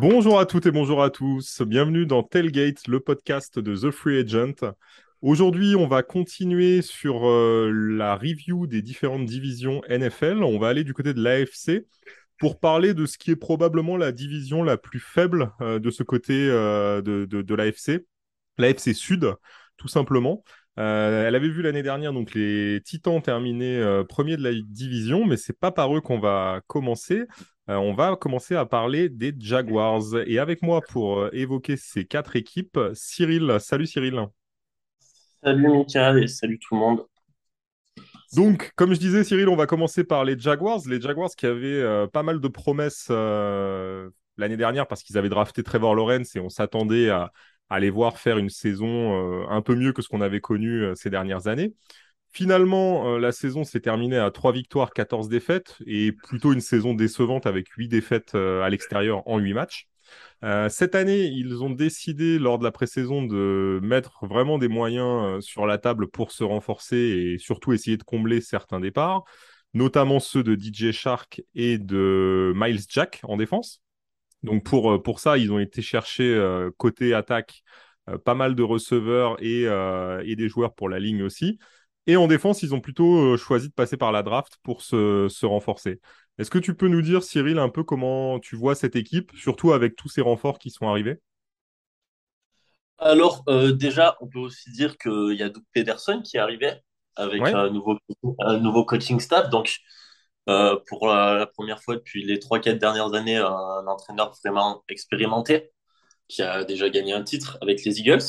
Bonjour à toutes et bonjour à tous. Bienvenue dans Tailgate, le podcast de The Free Agent. Aujourd'hui, on va continuer sur euh, la review des différentes divisions NFL. On va aller du côté de l'AFC pour parler de ce qui est probablement la division la plus faible euh, de ce côté euh, de, de, de l'AFC, l'AFC Sud, tout simplement. Euh, elle avait vu l'année dernière donc les Titans terminer euh, premier de la division, mais c'est pas par eux qu'on va commencer. Euh, on va commencer à parler des Jaguars. Et avec moi pour évoquer ces quatre équipes, Cyril. Salut Cyril. Salut Mika et salut tout le monde. Donc, comme je disais, Cyril, on va commencer par les Jaguars. Les Jaguars qui avaient pas mal de promesses l'année dernière parce qu'ils avaient drafté Trevor Lawrence et on s'attendait à, aller voir faire une saison euh, un peu mieux que ce qu'on avait connu euh, ces dernières années. Finalement, euh, la saison s'est terminée à 3 victoires, 14 défaites, et plutôt une saison décevante avec 8 défaites à l'extérieur en 8 matchs. cette année, ils ont décidé lors de la pré-saison de mettre vraiment des moyens sur la table pour se renforcer et surtout essayer de combler certains départs, notamment ceux de DJ Shark et de Miles Jack en défense. Donc pour, euh, pour ça, ils ont été chercher euh, côté attaque euh, pas mal de receveurs et, et, des joueurs pour la ligne aussi. Et en défense, ils ont plutôt choisi de passer par la draft pour se, se renforcer. Est-ce que tu peux nous dire, Cyril, un peu comment tu vois cette équipe, surtout avec tous ces renforts qui sont arrivés? Alors, déjà, on peut aussi dire qu'il y a Doug Pederson qui est arrivé avec un, nouveau, un nouveau coaching staff. Donc, euh, pour la, première fois depuis les 3-4 dernières années, un, entraîneur vraiment expérimenté qui a déjà gagné un titre avec les Eagles.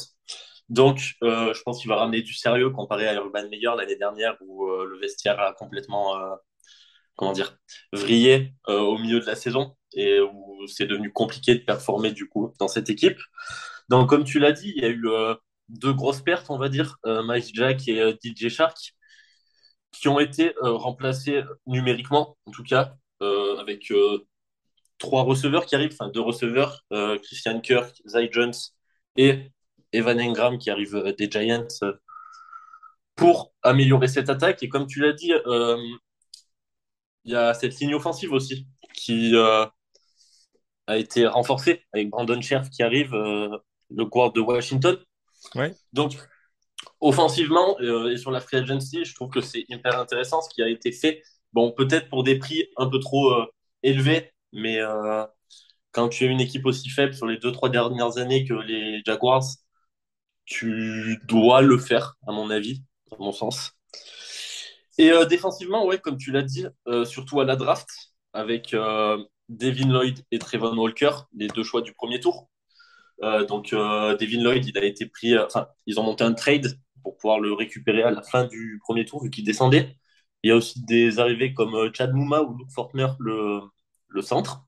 Donc, euh, je pense qu'il va ramener du sérieux comparé à Urban Meyer l'année dernière où euh, le vestiaire a complètement, comment dire, vrillé au milieu de la saison et où c'est devenu compliqué de performer du coup dans cette équipe. Donc, comme tu l'as dit, il y a eu deux grosses pertes, on va dire, Mike Jack et DJ Shark qui ont été euh, remplacés numériquement, en tout cas, euh, avec euh, trois receveurs qui arrivent, enfin deux receveurs, Christian Kirk, Zay Jones et Evan Engram qui arrivent des Giants pour améliorer cette attaque. Et comme tu l'as dit, il y a cette ligne offensive aussi qui a été renforcée avec Brandon Scherf qui arrive, le guard de Washington. Ouais. Donc, offensivement euh, et sur la free agency, je trouve que c'est hyper intéressant ce qui a été fait. Bon, peut-être pour des prix un peu trop euh, élevés, mais euh, quand tu as une équipe aussi faible sur les deux, trois dernières années que les Jaguars, tu dois le faire, à mon avis, à mon sens. Et défensivement, ouais, comme tu l'as dit, surtout à la draft, avec Devin Lloyd et Trevon Walker, les deux choix du premier tour. donc, Devin Lloyd, il a été pris, ils ont monté un trade pour pouvoir le récupérer à la fin du premier tour, vu qu'il descendait. Il y a aussi des arrivées comme euh, Chad Mouma ou Luke Fortner, le, le centre.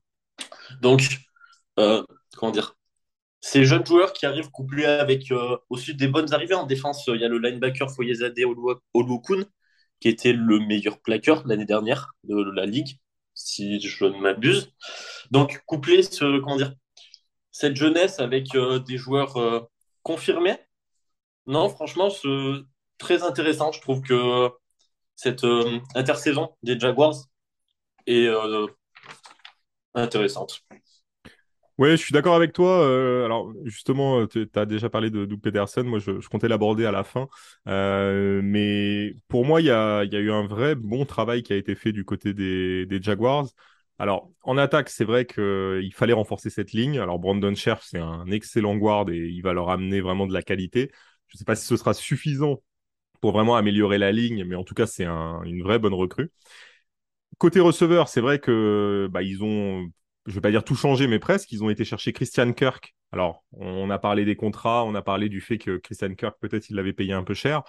Donc, euh, comment dire? Ces jeunes joueurs qui arrivent couplés avec euh, aussi des bonnes arrivées en défense. Il y a le linebacker Foyezade Oluokun, qui était le meilleur plaqueur l'année dernière de la ligue, si je ne m'abuse. Donc, coupler ce, comment dire, cette jeunesse avec des joueurs confirmés, non, franchement, c'est très intéressant. Je trouve que cette euh, intersaison des Jaguars est euh, intéressante. Oui, je suis d'accord avec toi. Euh, alors, justement, tu as déjà parlé de Doug Peterson. Moi, je, comptais l'aborder à la fin. mais pour moi, il y a, y a, eu un vrai bon travail qui a été fait du côté des, des Jaguars. Alors, en attaque, c'est vrai qu'il fallait renforcer cette ligne. Alors, Brandon Scherf, c'est un excellent guard et il va leur amener vraiment de la qualité. Je ne sais pas si ce sera suffisant pour vraiment améliorer la ligne, mais en tout cas, c'est une vraie bonne recrue. Côté receveur, c'est vrai que bah, ils ont, je ne vais pas dire tout changé, mais presque. Ils ont été chercher Christian Kirk. Alors, on a parlé des contrats, on a parlé du fait que Christian Kirk, peut-être, il l'avait payé un peu cher.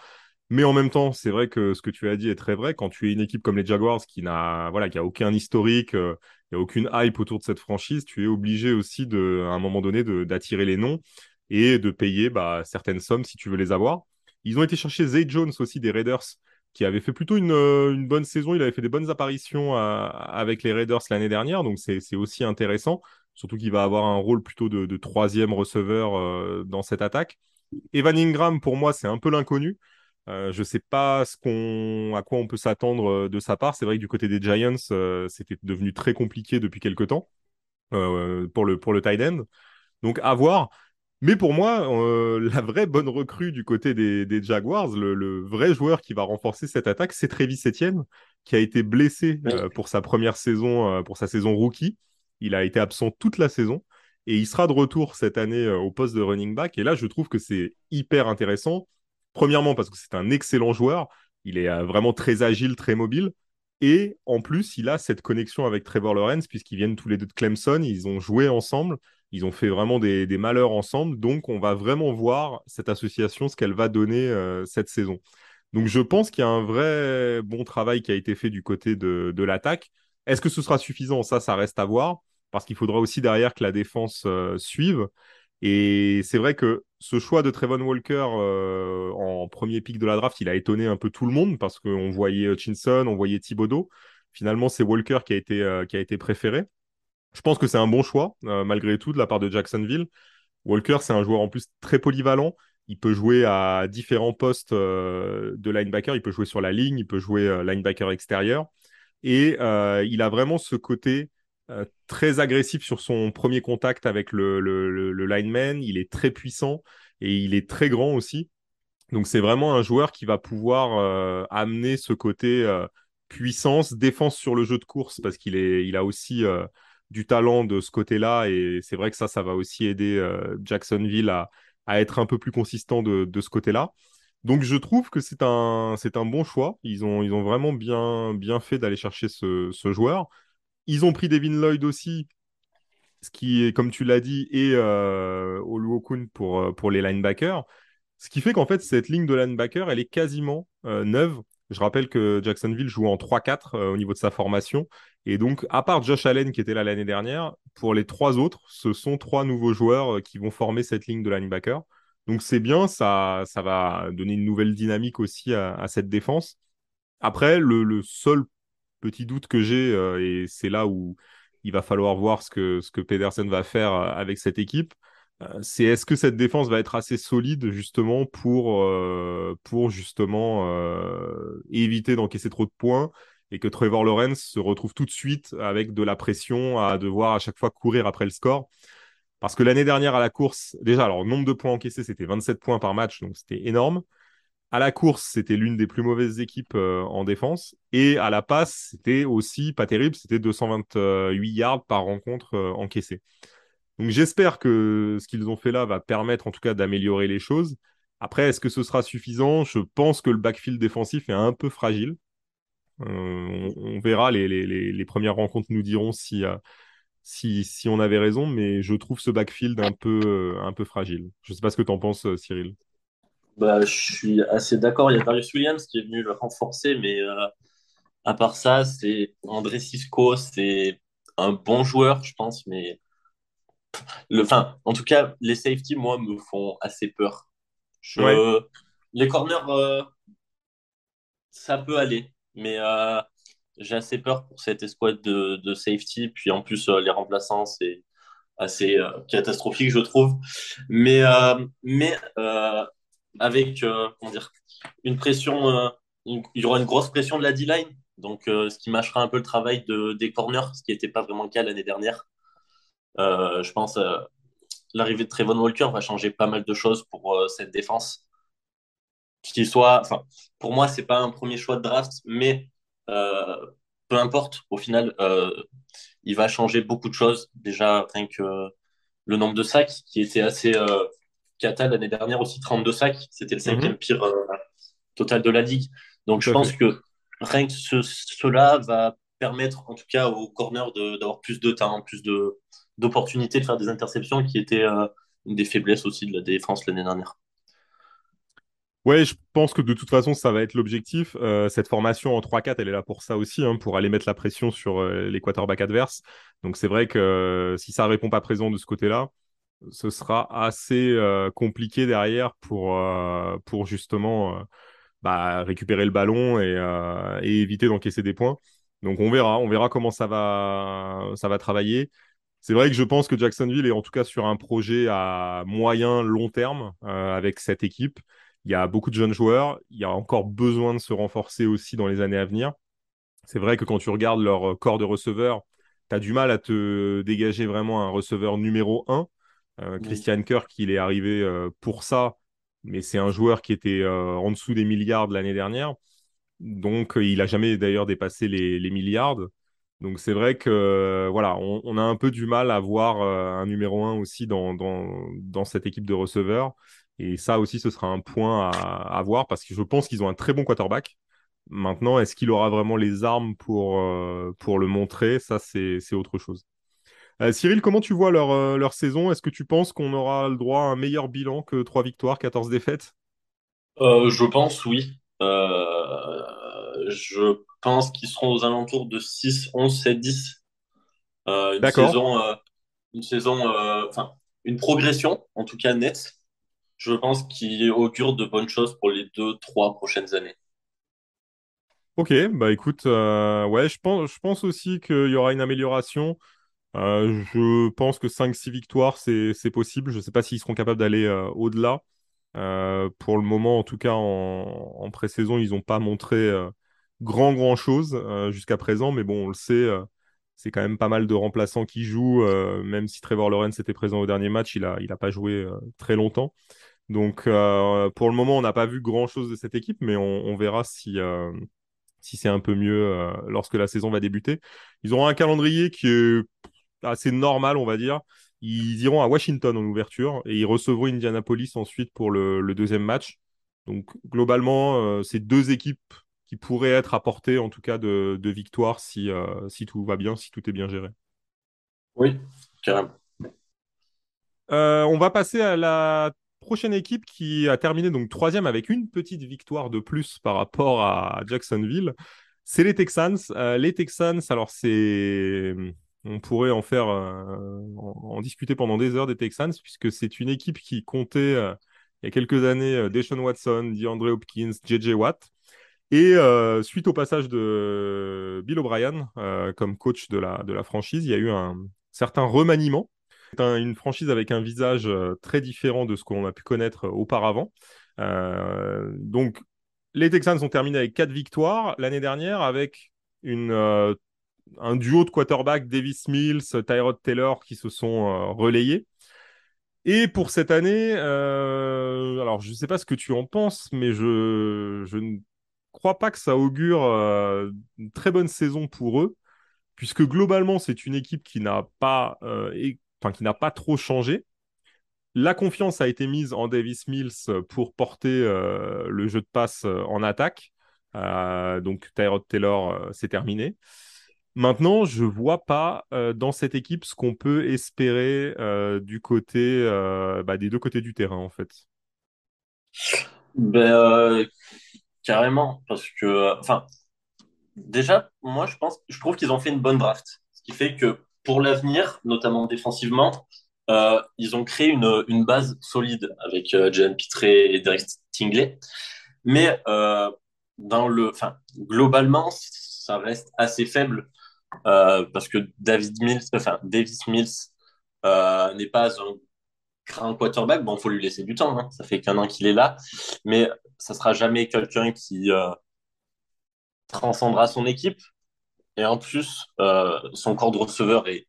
Mais en même temps, c'est vrai que ce que tu as dit est très vrai. Quand tu es une équipe comme les Jaguars qui n'a voilà, qui a aucun historique, euh, n'y a aucune hype autour de cette franchise, tu es obligé aussi de, à un moment donné d'attirer les noms et de payer bah, certaines sommes si tu veux les avoir. Ils ont été chercher Zay Jones aussi des Raiders, qui avait fait plutôt une, euh, bonne saison. Il avait fait des bonnes apparitions euh, avec les Raiders l'année dernière, donc c'est aussi intéressant. Surtout qu'il va avoir un rôle plutôt de, troisième receveur euh, dans cette attaque. Evan Ingram, pour moi, c'est un peu l'inconnu. je ne sais pas à quoi on peut s'attendre de sa part. C'est vrai que du côté des Giants, c'était devenu très compliqué depuis quelques temps. pour le, pour le tight end. Donc, à voir. Mais pour moi, euh, la vraie bonne recrue du côté des, des Jaguars, le, le, vrai joueur qui va renforcer cette attaque, c'est Travis Etienne, qui a été blessé euh, pour sa première saison, euh, pour sa saison rookie. Il a été absent toute la saison et il sera de retour cette année au poste de running back. Et là, je trouve que c'est hyper intéressant. Premièrement, parce que c'est un excellent joueur. Il est vraiment très agile, très mobile. Et en plus, il a cette connexion avec Trevor Lawrence, puisqu'ils viennent tous les deux de Clemson. Ils ont joué ensemble. Ils ont fait vraiment des, malheurs ensemble. Donc, on va vraiment voir cette association, ce qu'elle va donner euh, cette saison. Donc, je pense qu'il y a un vrai bon travail qui a été fait du côté de, l'attaque. Est-ce que ce sera suffisant? Ça, ça reste à voir. Parce qu'il faudra aussi derrière que la défense euh, suive. Et c'est vrai que ce choix de Trevon Walker euh, en premier pic de la draft, il a étonné un peu tout le monde parce qu'on voyait Hutchinson, on voyait Thibodeau. Finalement, c'est Walker qui a été préféré. Je pense que c'est un bon choix, euh, malgré tout, de la part de Jacksonville. Walker, c'est un joueur en plus très polyvalent. Il peut jouer à différents postes euh, de linebacker. Il peut jouer sur la ligne, il peut jouer euh, linebacker extérieur. Et il a vraiment ce côté très agressif sur son premier contact avec le, lineman. Il est très puissant et il est très grand aussi. Donc c'est vraiment un joueur qui va pouvoir amener ce côté puissance, défense sur le jeu de course parce qu'il il a aussi du talent de ce côté-là et c'est vrai que ça, ça va aussi aider Jacksonville à, être un peu plus consistant de, ce côté-là. Donc je trouve que c'est un, bon choix. Ils ont, vraiment bien, fait d'aller chercher ce, joueur. Ils ont pris Devin Lloyd aussi, ce qui est, comme tu l'as dit, et euh, Oluokun pour, pour les linebackers. Ce qui fait qu'en fait, cette ligne de linebacker, elle est quasiment euh, neuve. Je rappelle que Jacksonville joue en 3-4 euh, au niveau de sa formation. Et donc, à part Josh Allen qui était là l'année dernière, pour les trois autres, ce sont trois nouveaux joueurs euh, qui vont former cette ligne de linebacker. Donc, c'est bien, ça, ça va donner une nouvelle dynamique aussi à, à cette défense. Après, le, le seul petit doute que j'ai, euh, et c'est là où il va falloir voir ce que, ce que Pedersen va faire avec cette équipe, c'est est-ce que cette défense va être assez solide justement pour, euh, justement euh, éviter d'encaisser trop de points et que Trevor Lawrence se retrouve tout de suite avec de la pression à devoir à chaque fois courir après le score? Parce que l'année dernière à la course, déjà, alors nombre de points encaissés, c'était 27 points par match, donc c'était énorme. À la course, c'était l'une des plus mauvaises équipes euh, en défense. Et à la passe, c'était aussi pas terrible, c'était 228 yards par rencontre euh, encaissée. Donc j'espère que ce qu'ils ont fait là va permettre en tout cas d'améliorer les choses. Après, est-ce que ce sera suffisant? Je pense que le backfield défensif est un peu fragile. Euh, on, verra, les, premières rencontres nous diront si, euh, si, si, on avait raison, mais je trouve ce backfield un peu, euh, un peu fragile. Je ne sais pas ce que tu en penses, Cyril. Bah, je suis assez d'accord. Il y a Darius Williams qui est venu le renforcer, mais à part ça, c'est André Cisco, c'est un bon joueur, je pense, mais le, enfin, en tout cas, les safety, moi, me font assez peur. Je, ouais. Les corners, euh, ça peut aller, mais euh, j'ai assez peur pour cette escouade de, de safety. Puis en plus, euh, les remplaçants, c'est assez catastrophique, je trouve. Mais, mais avec comment dire, une pression, une, il y aura une grosse pression de la D-line. Donc, ce qui mâchera un peu le travail de, des corners, ce qui n'était pas vraiment le cas l'année dernière. Euh, je pense euh, l'arrivée de Trevon Walker va changer pas mal de choses pour euh, cette défense. Qu'il soit, enfin, pour moi, c'est pas un premier choix de draft, mais peu importe, au final, il va changer beaucoup de choses. Déjà, rien que le nombre de sacs, qui était assez cata l'année dernière aussi, 32 sacs, c'était le cinquième mm -hmm. pire total de la ligue. Donc, je pense que rien que ce, cela va permettre, en tout cas, aux corners d'avoir plus de temps, plus de, d'opportunités de faire des interceptions qui étaient euh, une des faiblesses aussi de la défense l'année dernière. Ouais, je pense que de toute façon, ça va être l'objectif. Euh, cette formation en 3-4, elle est là pour ça aussi, hein, pour aller mettre la pression sur euh, les quarterbacks. Donc c'est vrai que euh, si ça répond pas présent de ce côté-là, ce sera assez compliqué derrière pour, pour justement bah, récupérer le ballon et, et éviter d'encaisser des points. Donc on verra, on verra comment ça va, ça va travailler. C'est vrai que je pense que Jacksonville est en tout cas sur un projet à moyen, long terme euh, avec cette équipe. Il y a beaucoup de jeunes joueurs. Il y a encore besoin de se renforcer aussi dans les années à venir. C'est vrai que quand tu regardes leur corps de receveurs, tu as du mal à te dégager vraiment un receveur numéro 1. Euh, Christian Kirk, il est arrivé euh, pour ça, mais c'est un joueur qui était euh, en dessous des milliards l'année dernière. Donc, il n'a jamais d'ailleurs dépassé les, les milliards. Donc, c'est vrai que voilà, on, a un peu du mal à voir un numéro 1 aussi dans, dans, cette équipe de receveurs. Et ça aussi, ce sera un point à, voir parce que je pense qu'ils ont un très bon quarterback. Maintenant, est-ce qu'il aura vraiment les armes pour, euh, pour le montrer? Ça, c'est autre chose. Euh, Cyril, comment tu vois leur, euh, leur saison? Est-ce que tu penses qu'on aura le droit à un meilleur bilan que 3 victoires, 14 défaites? Je pense, oui. Je pense qu'ils seront aux alentours de 6, 11, 7, 10. une saison, une saison, enfin, une progression, en tout cas nette. Je pense qu'il augure de bonnes choses pour les deux, trois prochaines années. Ok, bah écoute, euh, ouais, je pense, je pense aussi qu'il y aura une amélioration. Euh, je pense que 5-6 victoires, c'est possible. Je ne sais pas s'ils seront capables d'aller euh, au-delà. pour le moment, en tout cas, en, en pré-saison, ils n'ont pas montré grand, grand chose jusqu'à présent. Mais bon, on le sait, c'est quand même pas mal de remplaçants qui jouent. même si Trevor Lawrence était présent au dernier match, il n'a il a pas joué très longtemps. Donc, pour le moment, on n'a pas vu grand-chose de cette équipe, mais on, verra si si c'est un peu mieux euh, lorsque la saison va débuter. Ils auront un calendrier qui est assez normal, on va dire. Ils iront à Washington en ouverture et ils recevront Indianapolis ensuite pour le, deuxième match. Donc globalement, euh, c'est deux équipes qui pourraient être à portée en tout cas de, victoire si, euh, si tout va bien, si tout est bien géré. Oui, carrément. on va passer à la prochaine équipe qui a terminé donc troisième avec une petite victoire de plus par rapport à Jacksonville, c'est les Texans. Euh, les Texans, alors c'est, on pourrait en faire, euh, en, discuter pendant des heures des Texans puisque c'est une équipe qui comptait euh, il y a quelques années Deshaun Watson, DeAndre Hopkins, JJ Watt. Et suite au passage de Bill O'Brien comme coach de la, franchise, il y a eu un certain remaniement une franchise avec un visage euh, très différent de ce qu'on a pu connaître euh, auparavant. Euh, donc, les Texans ont terminé avec quatre victoires l'année dernière avec un duo de quarterback, Davis Mills, Tyrod Taylor, qui se sont relayés. Et pour cette année, alors je ne sais pas ce que tu en penses, mais je, je ne crois pas que ça augure une très bonne saison pour eux, puisque globalement, c'est une équipe qui n'a pas qui n'a pas trop changé. La confiance a été mise en Davis Mills pour porter euh, le jeu de passe euh, en attaque. Euh, donc Tyrod Taylor, c'est terminé. Maintenant, je ne vois pas dans cette équipe ce qu'on peut espérer du côté bah, des deux côtés du terrain, en fait. Ben, carrément, parce que, enfin, déjà, moi, je pense, je trouve qu'ils ont fait une bonne draft, ce qui fait que pour l'avenir, notamment défensivement, euh, ils ont créé une, une base solide avec euh, Pitré et Derek Tingley. Mais euh, dans le, enfin, globalement, ça reste assez faible euh, parce que David Mills, enfin, Davis Mills n'est pas un grand quarterback. Bon, faut lui laisser du temps. Hein. Ça fait qu'un an qu'il est là, mais ça sera jamais quelqu'un qui euh, transcendra son équipe. Et en plus, euh, son corps de receveur est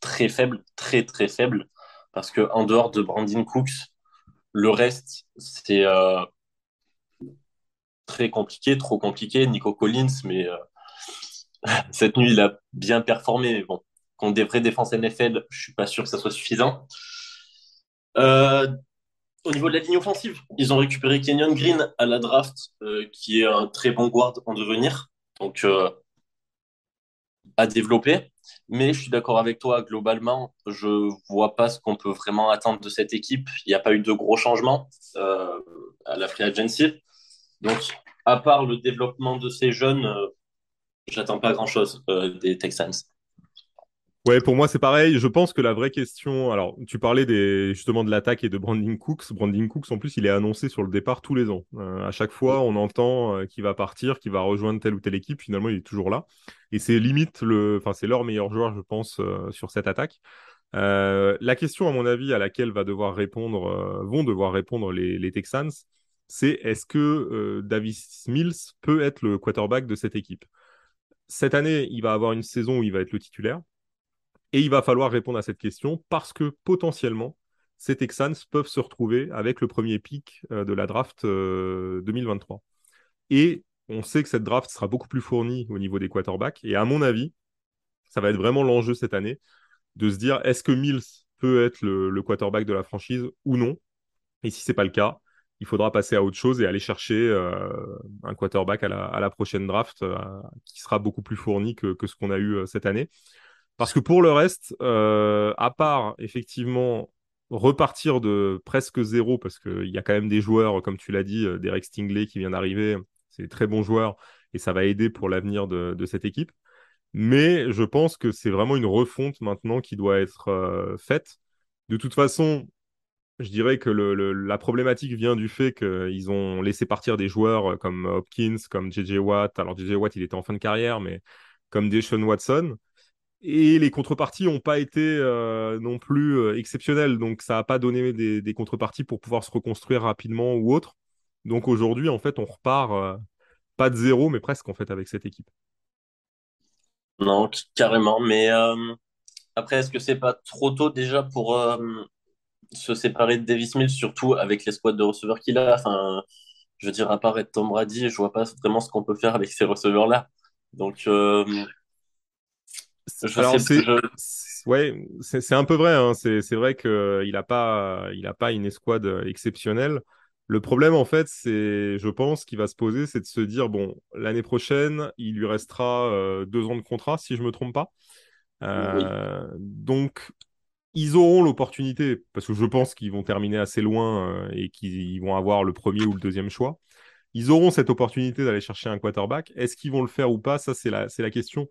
très faible, très très faible, parce que en dehors de Brandon Cooks, le reste, c'est euh, très compliqué, trop compliqué. Nico Collins, mais euh, cette nuit, il a bien performé. Bon, contre des vraies défenses NFL, je suis pas sûr que ça soit suffisant. Au niveau de la ligne offensive, ils ont récupéré Kenyon Green à la draft, qui est un très bon guard en devenir. Donc, à développer. Mais je suis d'accord avec toi, globalement, je vois pas ce qu'on peut vraiment attendre de cette équipe. Il n'y a pas eu de gros changements euh, à la free agency. Donc, à part le développement de ces jeunes, euh, j'attends pas grand-chose euh, des Texans. Ouais, pour moi, c'est pareil. Je pense que la vraie question. Alors, tu parlais justement de l'attaque et de Branding Cooks. Branding Cooks, en plus, il est annoncé sur le départ tous les ans. Euh, à chaque fois, on entend euh, qu'il va partir, qu'il va rejoindre telle ou telle équipe. Finalement, il est toujours là. Et c'est limite le. Enfin, c'est leur meilleur joueur, je pense, euh, sur cette attaque. la question, à mon avis, à laquelle va devoir répondre, vont devoir répondre les, les Texans, c'est est-ce que Davis Mills peut être le quarterback de cette équipe? Cette année, il va avoir une saison où il va être le titulaire Et il va falloir répondre à cette question parce que potentiellement, ces Texans peuvent se retrouver avec le premier pic euh, de la draft 2023. Euh, et on sait que cette draft sera beaucoup plus fournie au niveau des quarterbacks. Et à mon avis, ça va être vraiment l'enjeu cette année de se dire est-ce que Mills peut être le, quarterback de la franchise ou non? Et si c'est pas le cas, il faudra passer à autre chose et aller chercher euh, un quarterback à la, prochaine draft qui sera beaucoup plus fourni que ce qu'on a eu cette année. Parce que pour le reste, à part effectivement repartir de presque zéro, parce qu'il y a quand même des joueurs, comme tu l'as dit, euh, Derek Stingley qui vient d'arriver, c'est des très bons joueurs et ça va aider pour l'avenir de, cette équipe. Mais je pense que c'est vraiment une refonte maintenant qui doit être euh, faite. De toute façon, je dirais que la problématique vient du fait qu'ils ont laissé partir des joueurs euh, comme Hopkins, comme JJ Watt. Alors JJ Watt, il était en fin de carrière, mais comme Deshaun Watson. Et les contreparties n'ont pas été euh, non plus euh, exceptionnelles. Donc, ça n'a pas donné des, contreparties pour pouvoir se reconstruire rapidement ou autre. Donc, aujourd'hui, en fait, on repart euh, pas de zéro, mais presque, en fait, avec cette équipe. Non, carrément. Mais après, est-ce que c'est pas trop tôt déjà pour se séparer de Davis Mills, surtout avec les de receveurs qu'il a? Enfin, je veux dire, à part être Tom Brady, je vois pas vraiment ce qu'on peut faire avec ces receveurs-là. Donc, c'est ouais, c'est un peu vrai. Hein. C'est vrai qu'il n'a pas, il a pas une escouade exceptionnelle. Le problème, en fait, c'est, je pense, qu'il va se poser, c'est de se dire bon, l'année prochaine, il lui restera euh, deux ans de contrat, si je me trompe pas. Euh, donc, ils auront l'opportunité, parce que je pense qu'ils vont terminer assez loin euh, et qu'ils vont avoir le premier ou le deuxième choix. Ils auront cette opportunité d'aller chercher un quarterback. Est-ce qu'ils vont le faire ou pas? Ça, c'est la, la question.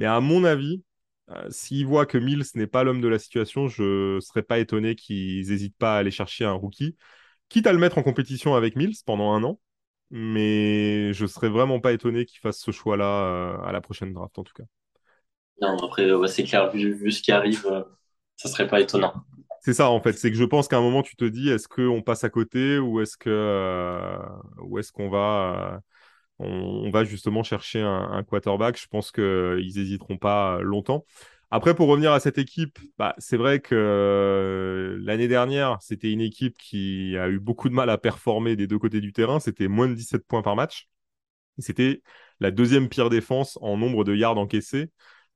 Mais à mon avis, euh, s'ils voient que Mills n'est pas l'homme de la situation, je ne serais pas étonné qu'ils n'hésitent pas à aller chercher un rookie, quitte à le mettre en compétition avec Mills pendant un an. Mais je ne serais vraiment pas étonné qu'ils fassent ce choix-là euh, à la prochaine draft, en tout cas. Non, après, c'est clair, vu, ce qui arrive, ça euh, ça serait pas étonnant. C'est ça, en fait. C'est que je pense qu'à un moment, tu te dis, est-ce qu'on passe à côté ou est-ce que, est-ce qu'on va on, va justement chercher un, quarterback. Je pense qu'ils n'hésiteront pas longtemps. Après, pour revenir à cette équipe, bah, c'est vrai que euh, l'année dernière, c'était une équipe qui a eu beaucoup de mal à performer des deux côtés du terrain. C'était moins de 17 points par match. C'était la deuxième pire défense en nombre de yards encaissés.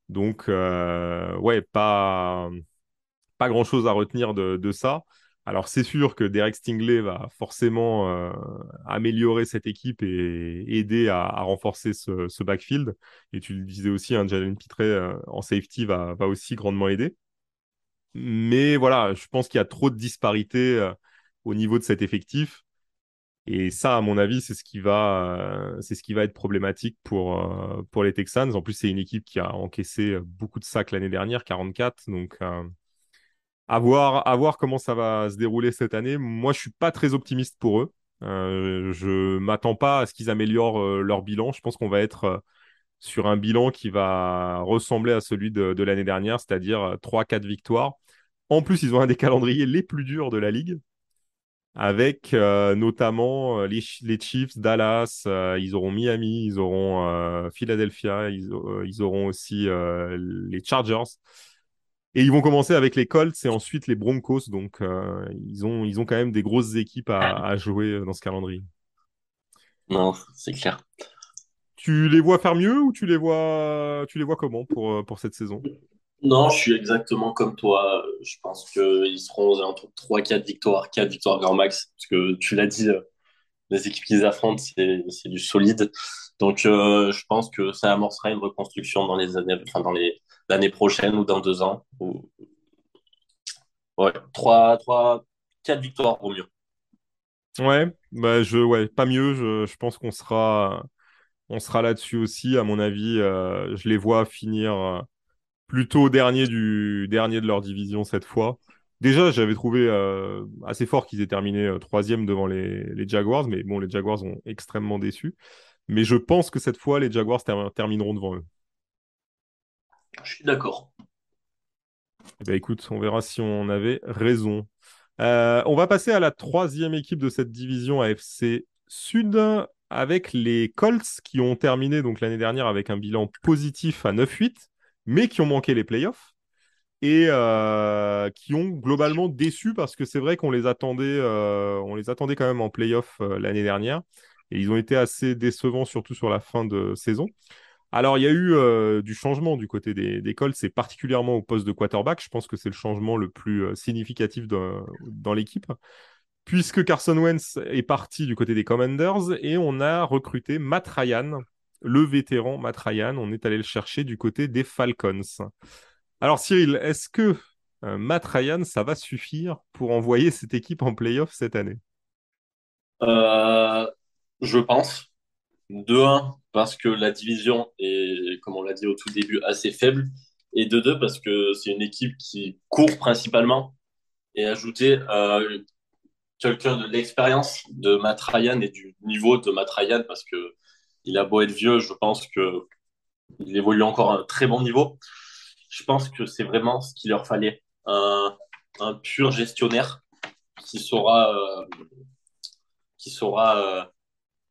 Donc, euh, ouais, pas, pas grand-chose à retenir de ça. Alors c'est sûr que Derek Stingley va forcément euh, améliorer cette équipe et aider à, renforcer ce, backfield. Et tu le disais aussi, hein, Jalen Pitre euh, en safety va, aussi grandement aider. Mais voilà, je pense qu'il y a trop de disparités euh, au niveau de cet effectif. Et ça, à mon avis, c'est ce qui va, c'est ce qui va être problématique pour, pour les Texans. En plus, c'est une équipe qui a encaissé beaucoup de sacs l'année dernière, 44. Donc, à voir, comment ça va se dérouler cette année. Moi, je suis pas très optimiste pour eux. Euh, je m'attends pas à ce qu'ils améliorent euh, leur bilan. Je pense qu'on va être euh, sur un bilan qui va ressembler à celui de, l'année dernière, c'est-à-dire 3-4 victoires. En plus, ils ont un des calendriers les plus durs de la ligue, avec notamment les, Chiefs, Dallas, ils auront Miami, ils auront Philadelphia, ils, auront aussi les Chargers. Et ils vont commencer avec les Colts et ensuite les Broncos. Donc, euh, ils, ont, ils ont quand même des grosses équipes à, jouer euh, dans ce calendrier. Non, c'est clair. Tu les vois faire mieux ou tu les vois, tu les vois comment pour, euh, pour cette saison? Non, je suis exactement comme toi. Je pense qu'ils seront aux alentours de 3-4 victoires, 4 victoires grand max. Parce que tu l'as dit, les équipes qu'ils affrontent, c'est du solide. Donc, je pense que ça amorcera une reconstruction dans les années, enfin, dans les l'année prochaine ou dans deux ans. Ou... Ouais, trois, trois, quatre victoires au mieux. Ouais, bah je, ouais, pas mieux. Je, je pense qu'on sera, on sera là-dessus aussi. À mon avis, euh, je les vois finir euh, plutôt dernier du dernier de leur division cette fois. Déjà, j'avais trouvé euh, assez fort qu'ils aient terminé troisième devant les, les, Jaguars, mais bon, les Jaguars ont extrêmement déçu. Mais je pense que cette fois, les Jaguars termineront devant eux. Je suis d'accord. Eh ben, écoute, on verra si on avait raison. Euh, on va passer à la troisième équipe de cette division AFC Sud avec les Colts qui ont terminé donc l'année dernière avec un bilan positif à 9-8, mais qui ont manqué les playoffs. Et euh, qui ont globalement déçu parce que c'est vrai qu'on les attendait, euh, on les attendait quand même en playoff euh, l'année dernière et ils ont été assez décevants surtout sur la fin de saison. Alors il y a eu du changement du côté des, Colts, c'est particulièrement au poste de quarterback. Je pense que c'est le changement le plus significatif dans l'équipe puisque Carson Wentz est parti du côté des Commanders et on a recruté Matt Ryan, le vétéran Matt Ryan. On est allé le chercher du côté des Falcons. Alors Cyril, est-ce que euh, Ryan, ça va suffire pour envoyer cette équipe en playoff cette année? Euh, Je pense. De 1, parce que la division est, comme on l'a dit au tout début, assez faible. Et de 2, parce que c'est une équipe qui court principalement. Et ajouter euh, quelqu'un de l'expérience de Matt Ryan et du niveau de Matt Ryan, parce que il a beau être vieux, je pense qu'il évolue encore à un très bon niveau je pense que c'est vraiment ce qu'il leur fallait. Un, pur gestionnaire qui saura, euh, qui saura euh,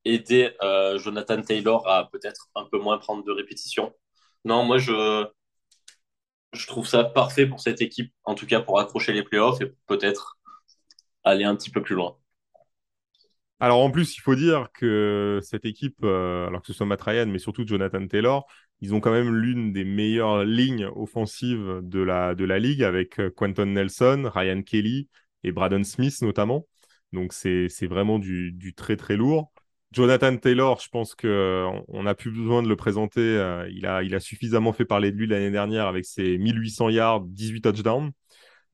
aider euh, Jonathan Taylor à peut-être un peu moins prendre de répétitions. Non, moi, je, je trouve ça parfait pour cette équipe, en tout cas pour accrocher les playoffs et peut-être aller un petit peu plus loin. Alors en plus, il faut dire que cette équipe, alors que ce soit Matt Ryan, mais surtout Jonathan Taylor, ils ont quand même l'une des meilleures lignes offensives de la, de la ligue avec euh, Quentin Nelson, Ryan Kelly et Braden Smith notamment. Donc c'est vraiment du, du, très très lourd. Jonathan Taylor, je pense qu'on euh, n'a plus besoin de le présenter. Euh, il, a, il a suffisamment fait parler de lui l'année dernière avec ses 1800 yards, 18 touchdowns.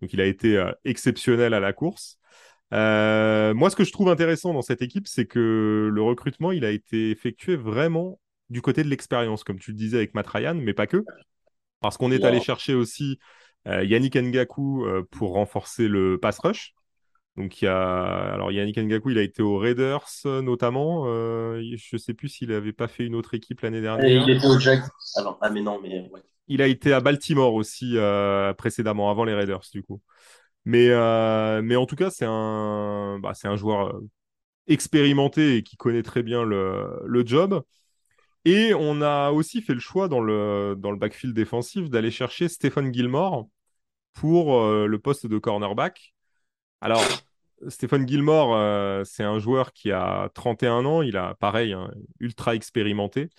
Donc il a été exceptionnel à la course. moi, ce que je trouve intéressant dans cette équipe, c'est que le recrutement, il a été effectué vraiment du côté de l'expérience, comme tu le disais avec Matt Ryan, mais pas que. Parce qu'on est allé chercher aussi euh, Yannick Ngaku euh, pour renforcer le pass rush. Donc il y a alors Yannick Ngaku, il a été aux Raiders notamment. Euh, je ne sais plus s'il n'avait pas fait une autre équipe l'année dernière. il était au Jack. Ah, ah mais non, mais Il a été à Baltimore aussi précédemment, avant les Raiders du coup. Mais mais en tout cas, c'est un bah, c'est un joueur expérimenté et qui connaît très bien le, le job. Et on a aussi fait le choix dans le, dans le backfield défensif d'aller chercher Stephen Gilmore pour euh, le poste de cornerback. Alors, Stephen Gilmore, euh, c'est un joueur qui a 31 ans, il a pareil, hein, ultra expérimenté,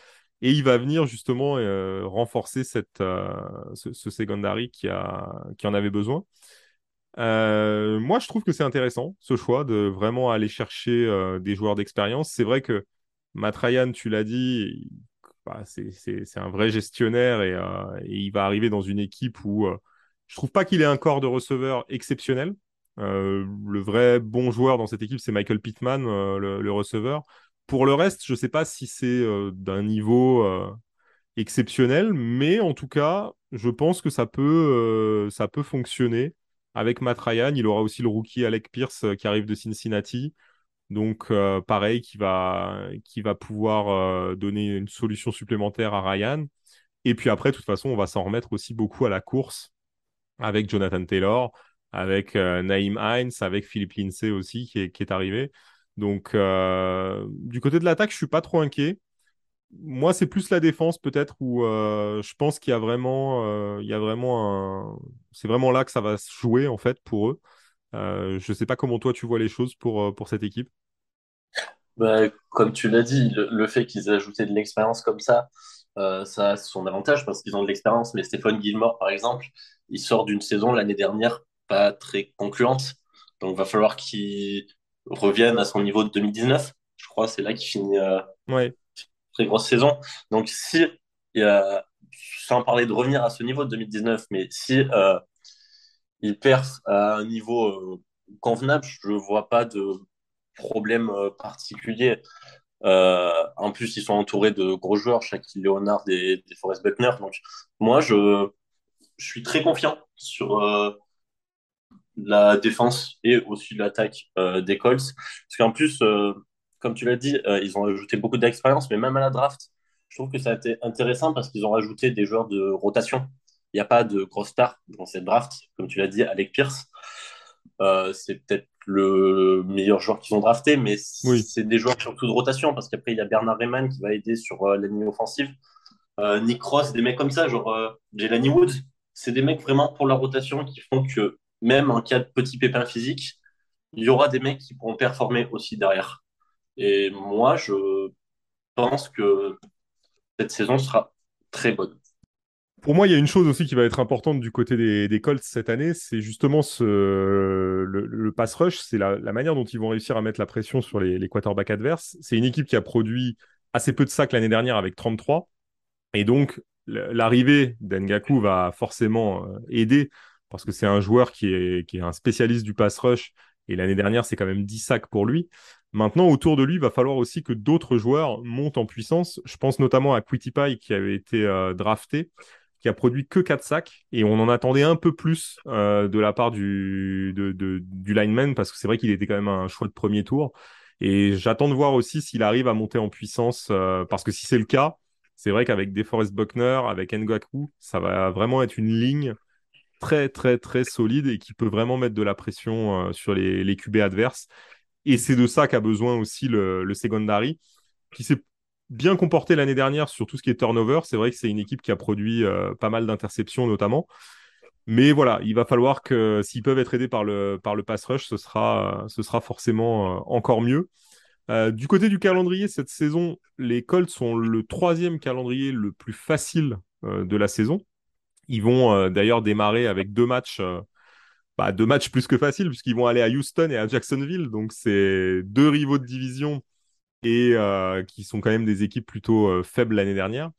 et il va venir justement euh, renforcer cette, ce, ce, secondary qui, a, qui en avait besoin. moi, je trouve que c'est intéressant ce choix de vraiment aller chercher des joueurs d'expérience. C'est vrai que Matt Ryan, tu l'as dit, bah, c'est un vrai gestionnaire euh, et, il va arriver dans une équipe où je euh, je trouve pas qu'il ait un corps de receveur exceptionnel. Euh, le vrai bon joueur dans cette équipe, c'est Michael Pittman, le, receveur. Pour le reste, je ne sais pas si c'est d'un niveau exceptionnel, mais en tout cas, je pense que ça peut, ça peut fonctionner avec Matt Ryan. Il aura aussi le rookie Alec Pierce qui arrive de Cincinnati. Donc, euh, pareil, qui va, pouvoir euh, donner une solution supplémentaire à Ryan. Et puis après, de toute façon, on va s'en remettre aussi beaucoup à la course avec Jonathan Taylor, avec euh, Naïm Hines, avec Philippe Lindsay aussi qui est, arrivé. Donc, du côté de l'attaque, je suis pas trop inquiet. Moi, c'est plus la défense peut-être où je pense qu'il y a vraiment, un... c'est vraiment là que ça va se jouer en fait pour eux. je ne sais pas comment toi tu vois les choses pour cette équipe. Bah, comme tu l'as dit, le, fait qu'ils aient ajouté de l'expérience comme ça, euh, ça a son avantage parce qu'ils ont de l'expérience. Mais Stéphane Gilmore, par exemple, il sort d'une saison l'année dernière pas très concluante. Donc, il va falloir qu'il revienne à son niveau de 2019. Je crois c'est là qu'il finit euh, ouais. très grosse saison. Donc, si, sans parler de revenir à ce niveau de 2019, mais si euh, il perce à un niveau euh, convenable, je ne vois pas de problème euh, particulier. Euh, en plus, ils sont entourés de gros joueurs, Shaquille Leonard et, des Forest Buckner. Donc, moi, je, je suis très confiant sur euh, la défense et aussi l'attaque des Colts. Parce qu'en plus, comme tu l'as dit, ils ont ajouté beaucoup d'expérience, mais même à la draft, je trouve que ça a été intéressant parce qu'ils ont rajouté des joueurs de rotation. Il n'y a pas de gros stars dans cette draft, comme tu l'as dit, Alec Pierce. C'est peut-être le meilleur joueur qu'ils ont drafté, mais c'est des joueurs surtout de rotation, parce qu'après, il y a Bernard Rayman qui va aider sur euh, la ligne offensive. Euh, Nick Ross, des mecs comme ça, genre euh, Jelani Woods, c'est des mecs vraiment pour la rotation qui font que même en cas de petit pépin physique, il y aura des mecs qui pourront performer aussi derrière. Et moi, je pense que cette saison sera très bonne. Pour moi, il y a une chose aussi qui va être importante du côté des, Colts cette année, c'est justement le, pass rush, c'est la, manière dont ils vont réussir à mettre la pression sur les, quarterbacks adverses. C'est une équipe qui a produit assez peu de sacs l'année dernière avec 33. Et donc, l'arrivée d'Engaku va forcément euh, aider parce que c'est un joueur qui est, un spécialiste du pass rush. Et l'année dernière, c'est quand même 10 sacs pour lui. Maintenant, autour de lui, il va falloir aussi que d'autres joueurs montent en puissance. Je pense notamment à Quitty Pie qui avait été euh, drafté, qui a produit que 4 sacs. Et on en attendait un peu plus euh, de la part du, du lineman parce que c'est vrai qu'il était quand même un choix de premier tour. Et j'attends de voir aussi s'il arrive à monter en puissance euh, parce que si c'est le cas, c'est vrai qu'avec DeForest Buckner, avec Ngaku, ça va vraiment être une ligne très, très, très solide et qui peut vraiment mettre de la pression sur les, les QB adverses. Et c'est de ça qu'a besoin aussi le, le secondary, qui s'est bien comporté l'année dernière sur tout ce qui est turnover. C'est vrai que c'est une équipe qui a produit euh, pas mal d'interceptions notamment. Mais voilà, il va falloir que s'ils peuvent être aidés par le, par pass rush, ce sera, sera forcément euh, encore mieux. Euh, du côté du calendrier, cette saison, les Colts sont le troisième calendrier le plus facile de la saison. Ils vont d'ailleurs démarrer avec deux matchs bah, deux matchs plus que faciles, puisqu'ils vont aller à Houston et à Jacksonville. Donc, c'est deux rivaux de division et euh, qui sont quand même des équipes plutôt euh, faibles l'année dernière.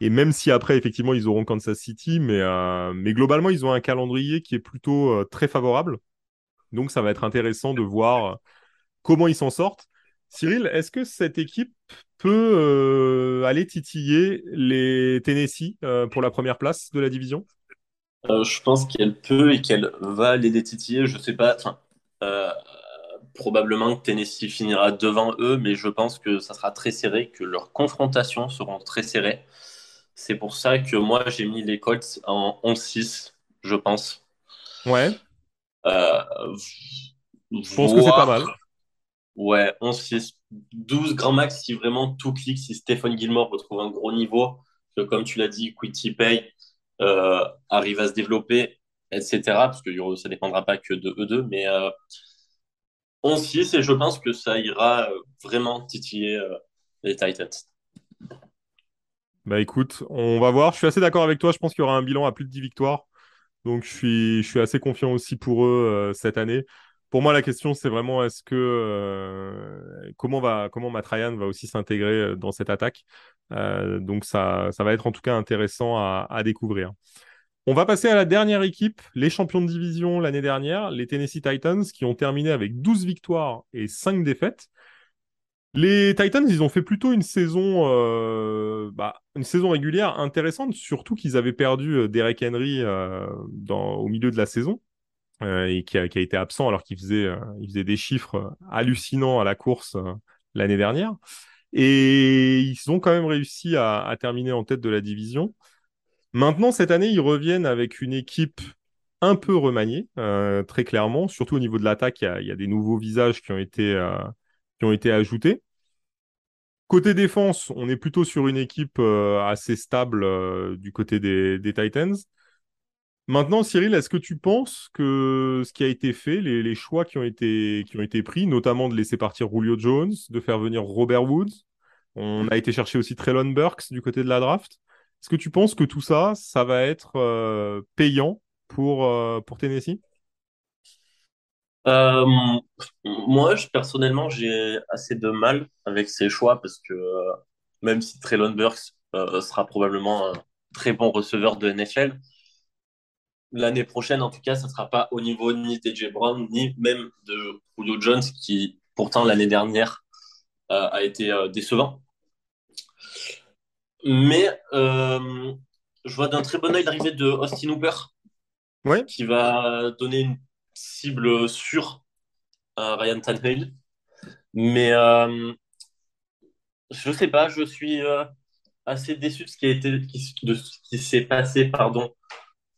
Et même si après, effectivement, ils auront Kansas City, mais, euh, mais globalement, ils ont un calendrier qui est plutôt très favorable. Donc, ça va être intéressant de voir comment ils s'en sortent. Cyril, est-ce que cette équipe peut aller titiller les Tennessee pour la première place de la division? Je pense qu'elle peut et qu'elle va les détitiller. Je sais pas. Probablement que Tennessee finira devant eux, mais je pense que ça sera très serré, que leurs confrontations seront très serrées. C'est pour ça que moi j'ai mis les Colts en 11-6, je pense. Ouais. Euh, je pense que c'est pas mal. Ouais, 11-6. 12 grand max si vraiment tout clique, si Stephen Gilmore retrouve un gros niveau, que comme tu l'as dit, Quitty Pay, euh, arrive à se développer, etc. Parce que ça ne dépendra pas que de eux deux, mais euh, on 6 et je pense que ça ira euh, vraiment titiller les Titans. Bah écoute, on va voir. Je suis assez d'accord avec toi. Je pense qu'il y aura un bilan à plus de 10 victoires. Donc je suis, assez confiant aussi pour eux cette année. Pour moi, la question, c'est vraiment est-ce que comment va comment Matt Ryan va aussi s'intégrer dans cette attaque? Euh, donc ça va être en tout cas intéressant à, découvrir. On va passer à la dernière équipe, les champions de division l'année dernière, les Tennessee Titans, qui ont terminé avec 12 victoires et 5 défaites. Les Titans, ils ont fait plutôt une saison, euh, bah, une saison régulière intéressante, surtout qu'ils avaient perdu euh, Derek Henry dans, au milieu de la saison et qui a, été absent alors qu'il faisait, il faisait des chiffres hallucinants à la course l'année dernière. Et ils ont quand même réussi à, terminer en tête de la division. Maintenant, cette année, ils reviennent avec une équipe un peu remaniée, euh, très clairement. Surtout au niveau de l'attaque, il y, a des nouveaux visages qui ont été, euh, qui ont été ajoutés. Côté défense, on est plutôt sur une équipe euh, assez stable du côté des, Titans. Maintenant, Cyril, est-ce que tu penses que ce qui a été fait, les, choix qui ont, été, qui ont été pris, notamment de laisser partir Julio Jones, de faire venir Robert Woods, on a été chercher aussi Traylon Burks du côté de la draft, est-ce que tu penses que tout ça, ça va être euh, payant pour, euh, pour Tennessee? Euh, Moi, personnellement, j'ai assez de mal avec ces choix parce que même si Traylon Burks sera probablement un très bon receveur de NFL, l'année prochaine, en tout cas, ça ne sera pas au niveau ni DJ Brown, ni même de Julio Jones, qui pourtant l'année dernière a été décevant. Mais euh, je vois d'un très bon oeil l'arrivée de Austin Hooper, qui va donner une cible sûre à Ryan Tannehill. Mais je ne sais pas, je suis assez déçu de ce qui a été, de ce qui s'est passé, pardon,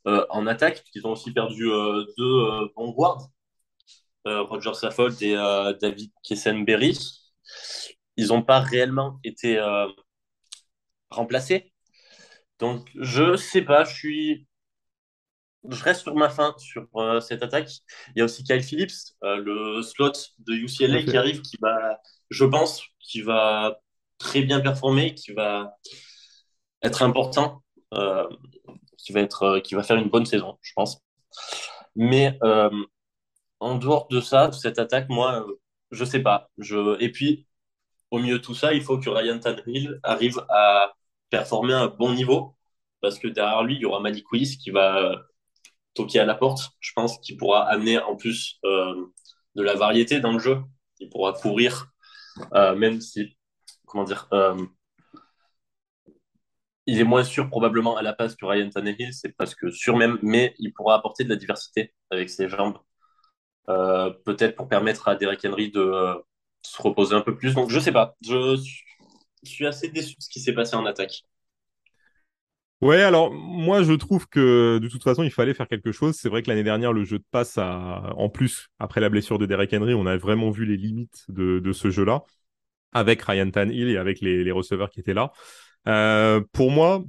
euh, en attaque, puisqu'ils ont aussi perdu euh, deux euh, bons guards, Roger Saffold et David Kessenberry. Ils n'ont pas réellement été remplacés. Donc, je sais pas, je suis je reste sur ma fin sur euh, cette attaque. Il y a aussi Kyle Phillips, euh, le slot de UCLA qui arrive, qui va, je pense, qui va très bien performer, qui va être important, euh, qui va être, qui va faire une bonne saison, je pense. Mais en dehors de ça, cette attaque, moi, je sais pas. Je... Et puis, au milieu de tout ça, il faut que Ryan Tannehill arrive à performer à un bon niveau, parce que derrière lui, il y aura Malik qui va toquer à la porte. Je pense qu'il pourra amener en plus euh, de la variété dans le jeu. Il pourra courir, euh, même si, comment dire, euh, il est moins sûr probablement à la passe que Ryan Tannehill, c'est parce que sûr même, mais il pourra apporter de la diversité avec ses jambes, peut-être pour permettre à Derek Henry de se reposer un peu plus. Donc je sais pas, je suis assez déçu de ce qui s'est passé en attaque. Ouais, alors moi je trouve que de toute façon il fallait faire quelque chose. C'est vrai que l'année dernière le jeu de passe a, en plus après la blessure de Derek Henry, on a vraiment vu les limites de, ce jeu-là avec Ryan Tannehill et avec les, receveurs qui étaient là. Euh, pour moi,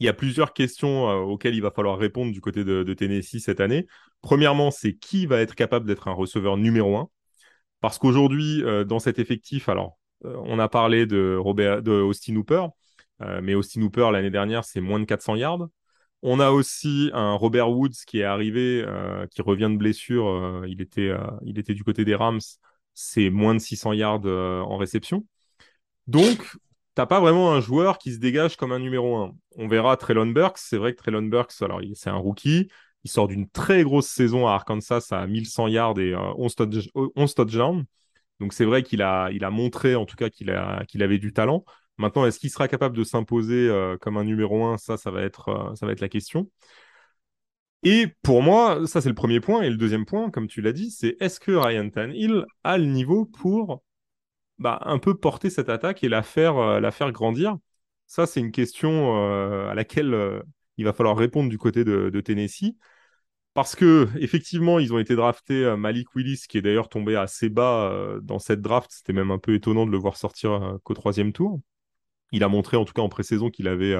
il y a plusieurs questions euh, auxquelles il va falloir répondre du côté de, Tennessee cette année. Premièrement, c'est qui va être capable d'être un receveur numéro un? Parce qu'aujourd'hui, euh, dans cet effectif, alors on a parlé de, Austin Hooper. Euh, mais Austin Hooper, l'année dernière, c'est moins de 400 yards. On a aussi un Robert Woods qui est arrivé, euh, qui revient de blessure. Euh, il, était, euh, du côté des Rams. C'est moins de 600 yards euh, en réception. Donc, t'as pas vraiment un joueur qui se dégage comme un numéro un. On verra Traylon Burks. C'est vrai que Traylon Burks, alors c'est un rookie. Il sort d'une très grosse saison à Arkansas à 1100 yards et euh, 11, touch 11 touchdowns. Donc c'est vrai qu'il a, montré en tout cas qu'il avait du talent. Maintenant, est-ce qu'il sera capable de s'imposer euh, comme un numéro un? Ça, ça va être, euh, ça va être la question. Et pour moi, ça c'est le premier point. Et le deuxième point, comme tu l'as dit, c'est est-ce que Ryan Tannehill a le niveau pour bah, un peu porter cette attaque et la faire, euh, grandir? Ça, c'est une question à laquelle il va falloir répondre du côté de Tennessee. Parce que effectivement, ils ont été draftés euh, Malik Willis, qui est d'ailleurs tombé assez bas euh, dans cette draft. C'était même un peu étonnant de le voir sortir euh, qu'au troisième tour. Il a montré en tout cas en pré-saison qu'il avait,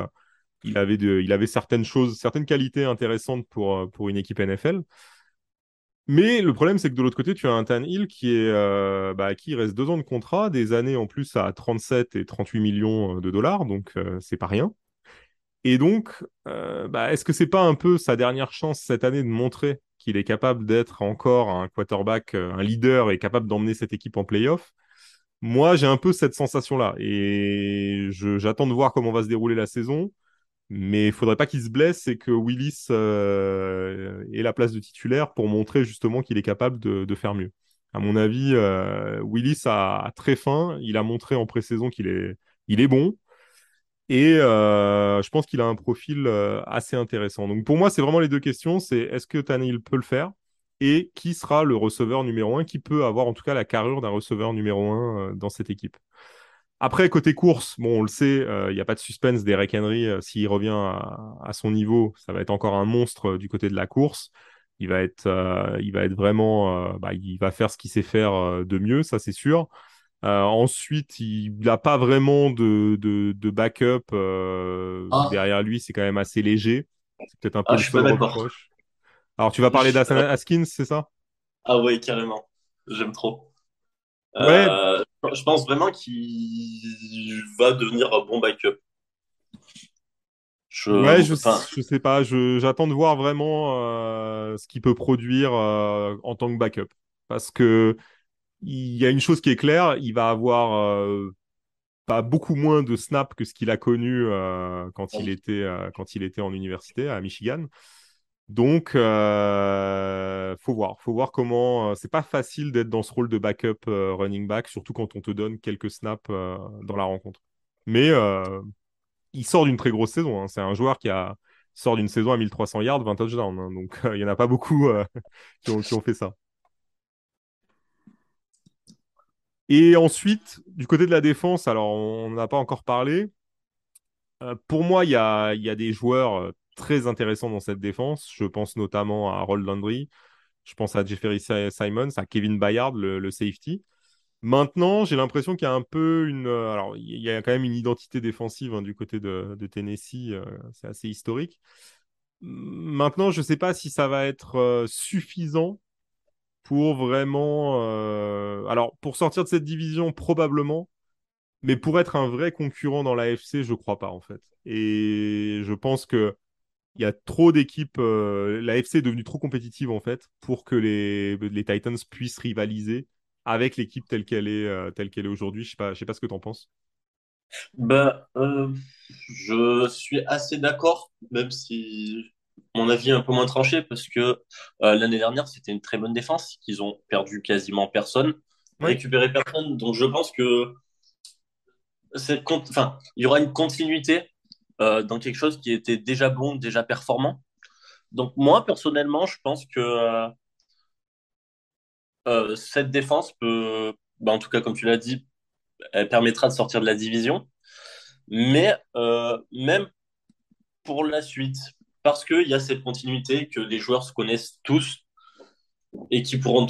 certaines choses, certaines qualités intéressantes pour, pour une équipe NFL. Mais le problème, c'est que de l'autre côté, tu as un Tan Hill qui est, euh, bah, à qui il reste deux ans de contrat, des années en plus à 37 et 38 millions de dollars, donc c'est pas rien. Et donc, euh, bah, est-ce que c'est pas un peu sa dernière chance cette année de montrer qu'il est capable d'être encore un quarterback, euh, un leader et capable d'emmener cette équipe en playoff? Moi, j'ai un peu cette sensation-là et j'attends de voir comment va se dérouler la saison. Mais il faudrait pas qu'il se blesse et que Willis euh, ait la place de titulaire pour montrer justement qu'il est capable de, faire mieux. À mon avis, Willis a, a très faim. Il a montré en pré-saison qu'il est, il est bon. Et euh, je pense qu'il a un profil euh, assez intéressant. Donc pour moi, c'est vraiment les deux questions. C'est est-ce que Tannehill peut le faire? Et qui sera le receveur numéro un qui peut avoir en tout cas la carrure d'un receveur numéro un euh, dans cette équipe? Après, côté course, bon, on le sait, il n'y a pas de suspense d'Eric Henry. S'il revient à, son niveau, ça va être encore un monstre du côté de la course. Il va être, il va être vraiment, bah, il va faire ce qu'il sait faire de mieux, ça c'est sûr. Euh, ensuite, il n'a pas vraiment de, de, de backup euh, Ah, derrière lui, c'est quand même assez léger. C'est peut-être un peu ah, le je suis pas seul d'accord. reproche. Alors, tu vas parler d'Hasan Haskins, c'est ça? Ah ouais, carrément. J'aime trop. Ouais, Euh, je pense vraiment qu'il va devenir un bon backup. Je, Ouais, je, enfin, je sais pas, je, j'attends de voir vraiment euh, ce qu'il peut produire euh, en tant que backup. Parce que il y a une chose qui est claire, il va avoir euh, pas beaucoup moins de snaps que ce qu'il a connu euh, quand il était, euh, quand il était en université à Michigan. Donc, euh, faut voir, faut voir comment. euh, c'est pas facile d'être dans ce rôle de backup euh, running back, surtout quand on te donne quelques snaps dans la rencontre. Mais il sort d'une très grosse saison. hein. C'est un joueur qui a sort d'une saison à 1300 yards, 20 touchdowns. hein. Donc, il y en a pas beaucoup qui ont, qui ont fait ça. Et ensuite, du côté de la défense, alors on n'a pas encore parlé. Euh, pour moi, il y a, des joueurs euh, très intéressants dans cette défense. Je pense notamment à Roll Landry. Je pense à Jeffrey Si- Simons, à Kevin Bayard, le, safety. Maintenant, j'ai l'impression qu'il y a un peu une. euh, alors, il y a quand même une identité défensive hein, du côté de, Tennessee. c'est assez historique. Maintenant, je ne sais pas si ça va être suffisant pour vraiment. euh, Alors, pour sortir de cette division, probablement. Mais pour être un vrai concurrent dans la l'AFC, je crois pas, en fait. Et je pense que il y a trop d'équipes. euh, La FC est devenue trop compétitive, en fait, pour que les, les Titans puissent rivaliser avec l'équipe telle qu'elle est, euh, telle est aujourd'hui. Je sais sais pas ce que tu en penses. Euh, je suis assez d'accord, même si mon avis est un peu moins tranché, parce que euh, l'année dernière, c'était une très bonne défense, qu'ils ont perdu quasiment personne, Oui. récupéré personne. Donc je pense que cette enfin, il y aura une continuité euh, dans quelque chose qui était déjà bon, déjà performant. Donc moi, personnellement, je pense que euh, cette défense peut, ben, en tout cas, comme tu l'as dit, elle permettra de sortir de la division. Mais même pour la suite, parce qu'il y a cette continuité que les joueurs se connaissent tous et qui pourront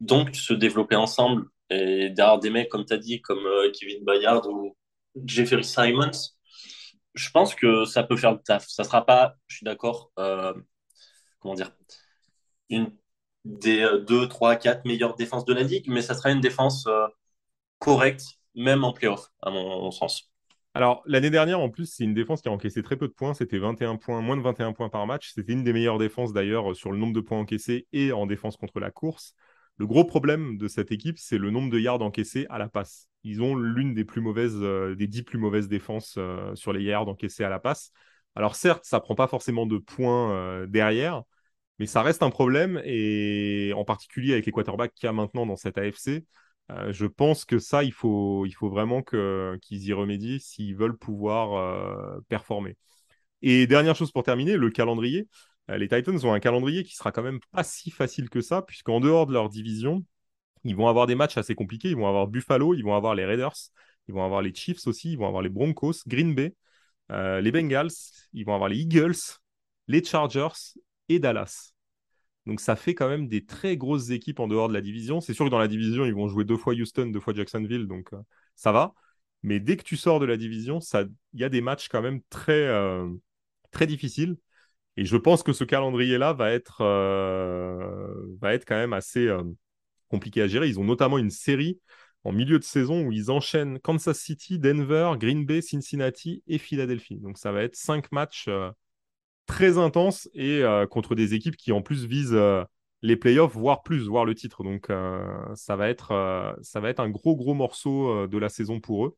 donc, se développer ensemble. Et derrière des mecs, comme tu as dit, comme euh, Kevin Bayard ou Jeffrey Simons, je pense que ça peut faire le taf. Ça sera pas, je suis d'accord, euh, comment dire, une des euh, deux, trois, quatre meilleures défenses de la ligue, mais ça sera une défense euh, correcte, même en playoff, à mon sens. Alors, l'année dernière, en plus, c'est une défense qui a encaissé très peu de points. C'était 21 points, moins de 21 points par match. C'était une des meilleures défenses d'ailleurs sur le nombre de points encaissés et en défense contre la course. Le gros problème de cette équipe, c'est le nombre de yards encaissés à la passe. Ils ont l'une des plus mauvaises, euh, des dix plus mauvaises défenses euh, sur les yards encaissés à la passe. Alors certes, ça prend pas forcément de points euh, derrière, mais ça reste un problème et en particulier avec les quarterbacks qu'il y a maintenant dans cette AFC. Euh, je pense que ça, il faut, vraiment qu'ils y remédient s'ils veulent pouvoir euh, performer. Et dernière chose pour terminer, le calendrier. Euh, les Titans ont un calendrier qui sera quand même pas si facile que ça, puisqu'en dehors de leur division, ils vont avoir des matchs assez compliqués. Ils vont avoir Buffalo, ils vont avoir les Raiders, ils vont avoir les Chiefs aussi, ils vont avoir les Broncos, Green Bay, les Bengals, ils vont avoir les Eagles, les Chargers et Dallas. Donc ça fait quand même des très grosses équipes en dehors de la division. C'est sûr que dans la division, ils vont jouer deux fois Houston, deux fois Jacksonville, donc euh, ça va. Mais dès que tu sors de la division, il y a des matchs quand même très, euh, très difficiles. Et je pense que ce calendrier-là va être, euh, va être quand même assez compliqué à gérer. Ils ont notamment une série en milieu de saison où ils enchaînent Kansas City, Denver, Green Bay, Cincinnati et Philadelphie. Donc ça va être cinq matchs très intense et euh, contre des équipes qui en plus visent euh, les playoffs, voire plus, voire le titre. Donc euh, ça, va être, ça va être un gros, gros morceau de la saison pour eux.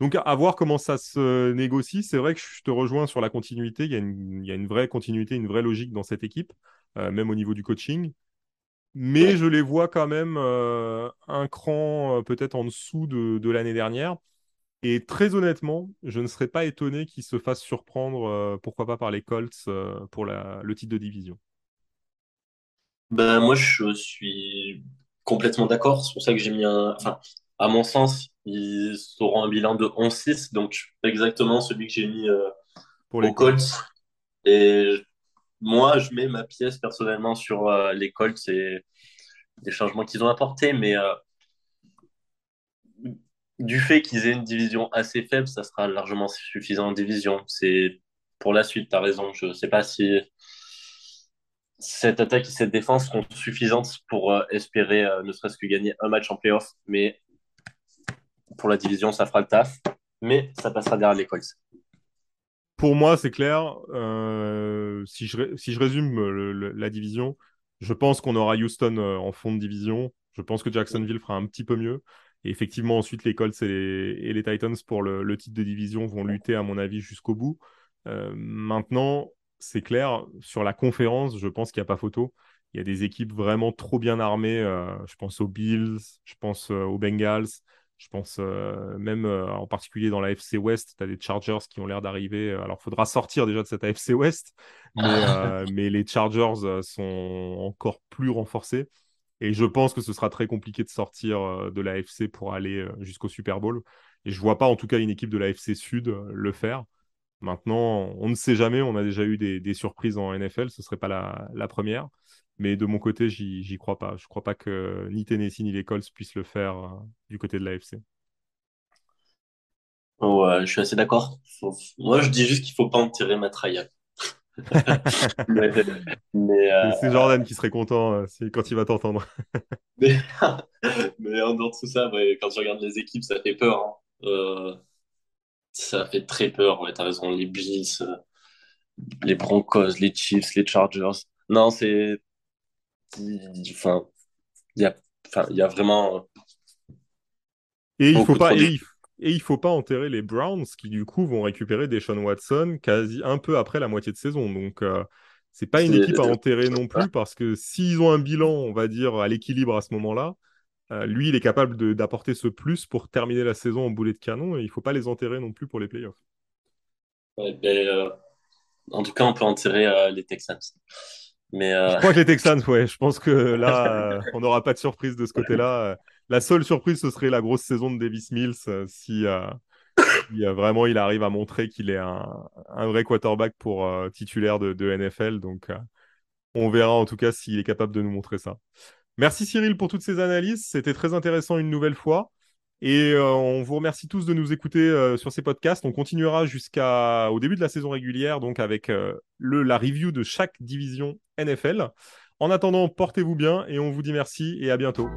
Donc à voir comment ça se négocie. C'est vrai que je te rejoins sur la continuité. Il y a une, il y a une vraie continuité, une vraie logique dans cette équipe, euh, même au niveau du coaching. Mais je les vois quand même euh, un cran euh, peut-être en dessous de, de l'année dernière. Et très honnêtement, je ne serais pas étonné qu'ils se fassent surprendre, euh, pourquoi pas par les Colts, euh, pour la- le titre de division. Ben, moi, je suis complètement d'accord. C'est pour ça que j'ai mis un. Enfin, à mon sens, ils auront un bilan de 11-6, donc exactement celui que j'ai mis euh, Pour les aux Colts. Colts. Et moi, je mets ma pièce personnellement sur les Colts et des changements qu'ils ont apportés, mais du fait qu'ils aient une division assez faible, ça sera largement suffisant en division. C'est pour la suite, tu as raison. Je ne sais pas si cette attaque et cette défense seront suffisantes pour euh, espérer euh, ne serait-ce que gagner un match en playoff, mais pour la division, ça fera le taf. Mais ça passera derrière les Colts. Pour moi, c'est clair. Euh, si, je, si je résume la division, je pense qu'on aura Houston en fond de division. Je pense que Jacksonville fera un petit peu mieux. Et effectivement, ensuite, les Colts et les, et les Titans pour le, le titre de division vont lutter, à mon avis, jusqu'au bout. Euh, maintenant, c'est clair, sur la conférence, je pense qu'il n'y a pas photo. Il y a des équipes vraiment trop bien armées. euh, je pense aux Bills, je pense euh, aux Bengals, je pense même en particulier dans la FC West, tu as des Chargers qui ont l'air d'arriver. Alors, il faudra sortir déjà de cette AFC West, mais, euh, mais les Chargers sont encore plus renforcés. Et je pense que ce sera très compliqué de sortir euh, de la AFC pour aller euh, jusqu'au Super Bowl. Et je vois pas en tout cas une équipe de la AFC Sud euh, le faire. Maintenant, on ne sait jamais. On a déjà eu des, surprises en NFL. Ce serait pas la, première. Mais de mon côté, j'y crois pas. Je crois pas que ni Tennessee ni les Colts puissent le faire du côté de l'AFC. Je suis assez d'accord. Moi, je dis juste qu'il faut pas en tirer ma traille. C'est Jordan qui serait content quand il va t'entendre. mais, mais, en dehors de tout ça, quand je regarde les équipes, ça fait peur. Hein. ça fait très peur, ouais, t'as raison. Les Bills, les Broncos, les Chiefs, les Chargers. Non, c'est. Enfin, il y a, enfin, y a vraiment. Et il faut pas. Et il, faut pas enterrer les Browns qui, du coup, vont récupérer Deshaun Watson quasi un peu après la moitié de saison. Donc, euh, c'est pas une équipe à enterrer non plus parce que s'ils ont un bilan, on va dire, à l'équilibre à ce moment-là, euh, lui, il est capable d'apporter ce plus pour terminer la saison en boulet de canon et il faut pas les enterrer non plus pour les playoffs. Ben, euh, en tout cas, on peut enterrer euh, les Texans. Mais, Je crois que les Texans, ouais. Je pense que là, on n'aura pas de surprise de ce côté-là. La seule surprise, ce serait la grosse saison de Davis Mills si, vraiment il arrive à montrer qu'il est un, vrai quarterback pour titulaire de, NFL. Donc, on verra en tout cas s'il est capable de nous montrer ça. Merci Cyril pour toutes ces analyses. C'était très intéressant une nouvelle fois. Et euh, on vous remercie tous de nous écouter euh, sur ces podcasts. On continuera jusqu'au début de la saison régulière, donc avec euh, la review de chaque division NFL. En attendant, portez-vous bien et on vous dit merci et à bientôt.